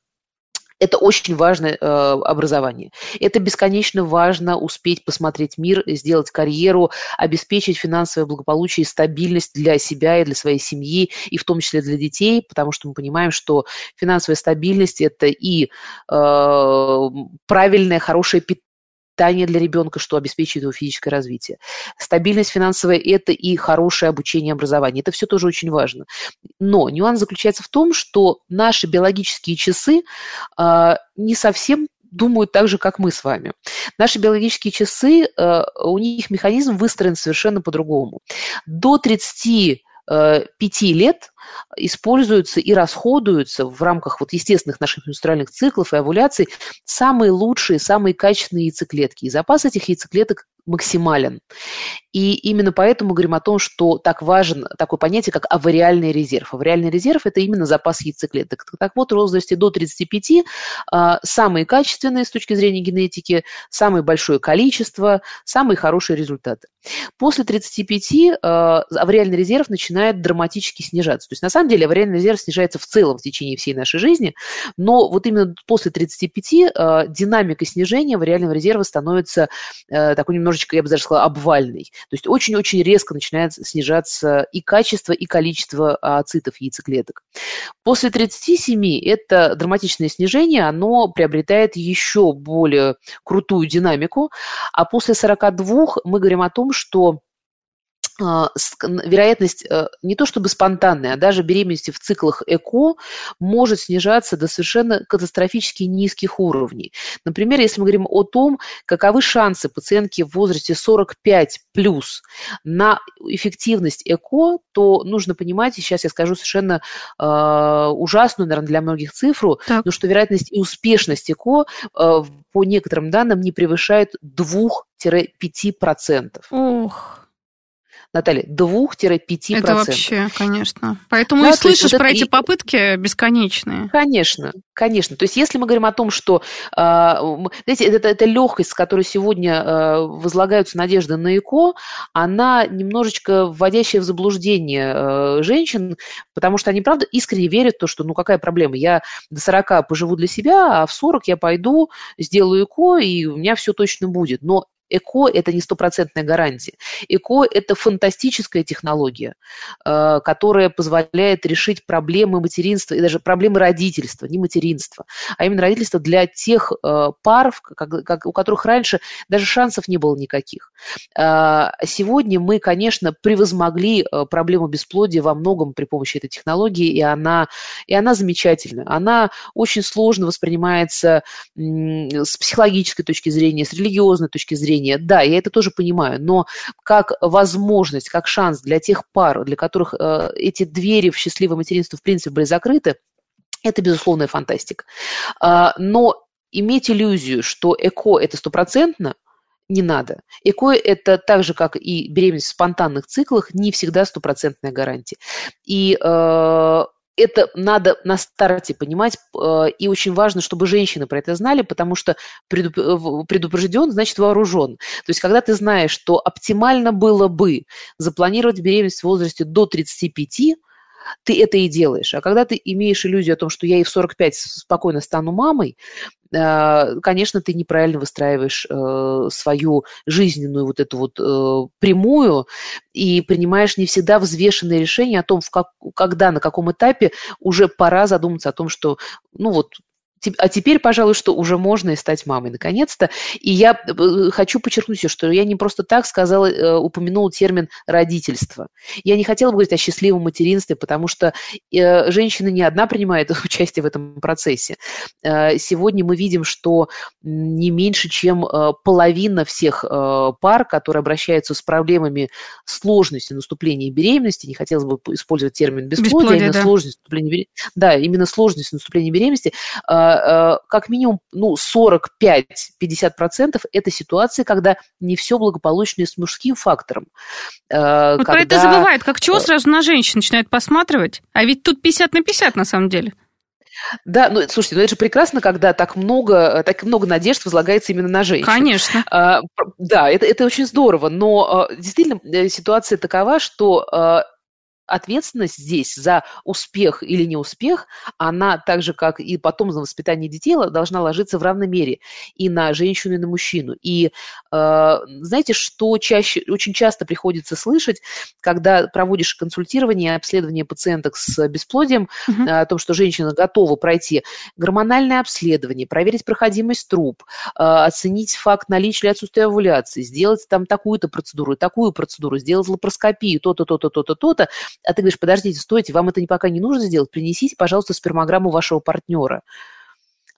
это очень важное э, образование. Это бесконечно важно успеть посмотреть мир, сделать карьеру, обеспечить финансовое благополучие и стабильность для себя и для своей семьи, и в том числе для детей, потому что мы понимаем, что финансовая стабильность – это и э, правильное, хорошее питание, питание для ребенка, что обеспечивает его физическое развитие. Стабильность финансовая – это и хорошее обучение, образование. Это все тоже очень важно. Но нюанс заключается в том, что наши биологические часы э, не совсем думают так же, как мы с вами. Наши биологические часы, э, у них механизм выстроен совершенно по-другому. До 30 пяти лет используются и расходуются в рамках вот естественных наших менструальных циклов и овуляций самые лучшие, самые качественные яйцеклетки. И запас этих яйцеклеток максимален. И именно поэтому говорим о том, что так важен такое понятие, как авариальный резерв. Авариальный резерв – это именно запас яйцеклеток. Так вот, в возрасте до 35 а, самые качественные с точки зрения генетики, самое большое количество, самые хорошие результаты. После 35 а, авариальный резерв начинает драматически снижаться. То есть, на самом деле, авариальный резерв снижается в целом в течение всей нашей жизни, но вот именно после 35 а, динамика снижения авариального резерва становится такой немножечко, я бы даже сказала, обвальной. То есть очень-очень резко начинает снижаться и качество, и количество ацитов яйцеклеток. После 37 это драматичное снижение, оно приобретает еще более крутую динамику, а после 42 мы говорим о том, что вероятность э, не то чтобы спонтанная, а даже беременности в циклах ЭКО может снижаться до совершенно катастрофически низких уровней. Например, если мы говорим о том, каковы шансы пациентки в возрасте 45 плюс на эффективность ЭКО, то нужно понимать, и сейчас я скажу совершенно э, ужасную, наверное, для многих цифру, так. но что вероятность и успешность ЭКО э, по некоторым данным не превышает 2-5%. Ох. Наталья, 2-5%. Это вообще, конечно. Поэтому да, и слышишь вот про эти попытки бесконечные. Конечно, конечно. То есть если мы говорим о том, что, а, знаете, это, это легкость, с которой сегодня а, возлагаются надежды на ЭКО, она немножечко вводящая в заблуждение а, женщин, потому что они, правда, искренне верят в то, что, ну, какая проблема, я до 40 поживу для себя, а в 40 я пойду, сделаю ЭКО, и у меня все точно будет. Но ЭКО – это не стопроцентная гарантия. ЭКО – это фантастическая технология, э, которая позволяет решить проблемы материнства и даже проблемы родительства, не материнства, а именно родительства для тех э, пар, у которых раньше даже шансов не было никаких. Э, сегодня мы, конечно, превозмогли проблему бесплодия во многом при помощи этой технологии, и она, и она замечательна. Она очень сложно воспринимается с психологической точки зрения, с религиозной точки зрения. Да, я это тоже понимаю, но как возможность, как шанс для тех пар, для которых э, эти двери в счастливое материнство в принципе были закрыты, это безусловная фантастика. Э, но иметь иллюзию, что ЭКО – это стопроцентно, не надо. ЭКО – это так же, как и беременность в спонтанных циклах, не всегда стопроцентная гарантия. И э, это надо на старте понимать, э, и очень важно, чтобы женщины про это знали, потому что предупрежден, значит вооружен. То есть, когда ты знаешь, что оптимально было бы запланировать беременность в возрасте до 35, ты это и делаешь. А когда ты имеешь иллюзию о том, что я и в 45 спокойно стану мамой, э, конечно, ты неправильно выстраиваешь э, свою жизненную вот эту вот э, прямую и принимаешь не всегда взвешенные решения о том, в как, когда, на каком этапе уже пора задуматься о том, что, ну вот, а теперь, пожалуй, что уже можно и стать мамой, наконец-то. И я э, хочу подчеркнуть, что я не просто так сказала, э, упомянула термин родительство. Я не хотела бы говорить о счастливом материнстве, потому что э, женщина не одна принимает <laughs> участие в этом процессе. Сегодня мы видим, что не меньше, чем половина всех пар, которые обращаются с проблемами сложности наступления беременности, не хотелось бы использовать термин бесплодие, бесплодие именно да. сложность наступления беременности, да, именно сложность наступления беременности, как минимум ну, 45-50% это ситуации, когда не все благополучно с мужским фактором. Э, вот когда... про это забывают. Как чего э, сразу на женщин начинают посматривать? А ведь тут 50 на 50 на самом деле. Да, ну слушайте, ну это же прекрасно, когда так много, так много надежд возлагается именно на женщин. Конечно. А, да, это, это очень здорово, но действительно ситуация такова, что ответственность здесь за успех или неуспех, она так же, как и потом за воспитание детей, должна ложиться в равной мере и на женщину, и на мужчину. И э, знаете, что чаще, очень часто приходится слышать, когда проводишь консультирование, обследование пациенток с бесплодием, угу. о том, что женщина готова пройти гормональное обследование, проверить проходимость труб, э, оценить факт наличия или отсутствия овуляции, сделать там такую-то процедуру, такую процедуру, сделать лапароскопию, то-то, то-то, то-то, то-то, а ты говоришь, подождите, стойте, вам это пока не нужно сделать, принесите, пожалуйста, спермограмму вашего партнера.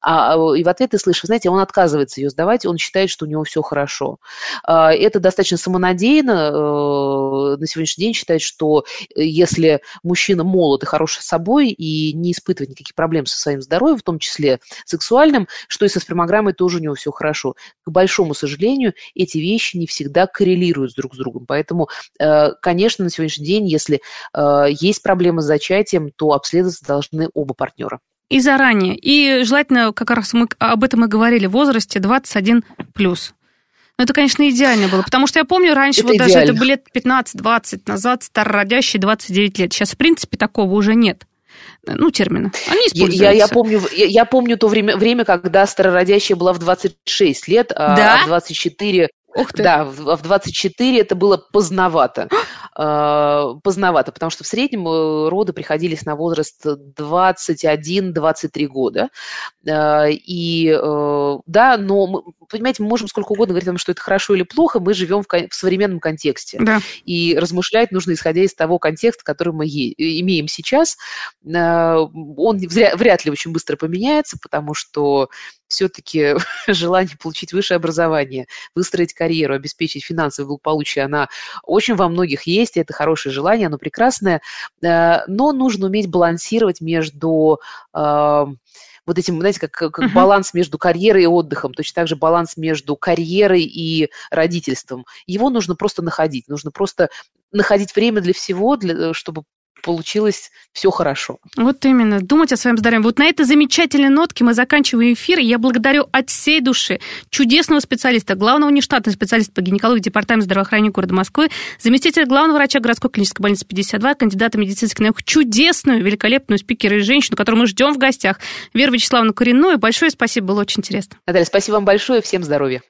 А, а, и в ответ ты слышишь, знаете, он отказывается ее сдавать, он считает, что у него все хорошо. А, это достаточно самонадеянно. Э, на сегодняшний день считать, что э, если мужчина молод и хорош собой и не испытывает никаких проблем со своим здоровьем, в том числе сексуальным, что и со спермограммой тоже у него все хорошо. К большому сожалению, эти вещи не всегда коррелируют друг с другом. Поэтому, э, конечно, на сегодняшний день, если есть проблемы с зачатием, то обследоваться должны оба партнера и заранее. И желательно, как раз мы об этом и говорили, в возрасте 21 плюс. Но это, конечно, идеально было, потому что я помню раньше, это вот идеально. даже это было лет 15-20 назад, старородящие 29 лет. Сейчас, в принципе, такого уже нет ну, термина. Они используются. Я, я, помню, я, я помню то время, время, когда старородящая была в 26 лет, а да? а в 24 Ух ты. Да, в, в 24 это было поздновато. э, поздновато, потому что в среднем э, роды приходились на возраст 21-23 года. Э, и э, да, но, понимаете, мы можем сколько угодно говорить о том, что это хорошо или плохо, мы живем в, в современном контексте. Да. И размышлять нужно исходя из того контекста, который мы имеем сейчас. Э, он вряд ли очень быстро поменяется, потому что все-таки <laughs> желание получить высшее образование, выстроить карьеру, обеспечить финансовое благополучие, она очень во многих есть, и это хорошее желание, оно прекрасное, э, но нужно уметь балансировать между э, вот этим, знаете, как, как uh-huh. баланс между карьерой и отдыхом, точно так же баланс между карьерой и родительством. Его нужно просто находить, нужно просто находить время для всего, для, чтобы получилось все хорошо. Вот именно, думать о своем здоровье. Вот на этой замечательной нотке мы заканчиваем эфир. Я благодарю от всей души чудесного специалиста, главного нештатного специалиста по гинекологии Департамента здравоохранения города Москвы, заместителя главного врача городской клинической больницы 52, кандидата медицинских наук, чудесную, великолепную спикера и женщину, которую мы ждем в гостях, Веру Вячеславовну Коренную. Большое спасибо, было очень интересно. Наталья, спасибо вам большое, всем здоровья.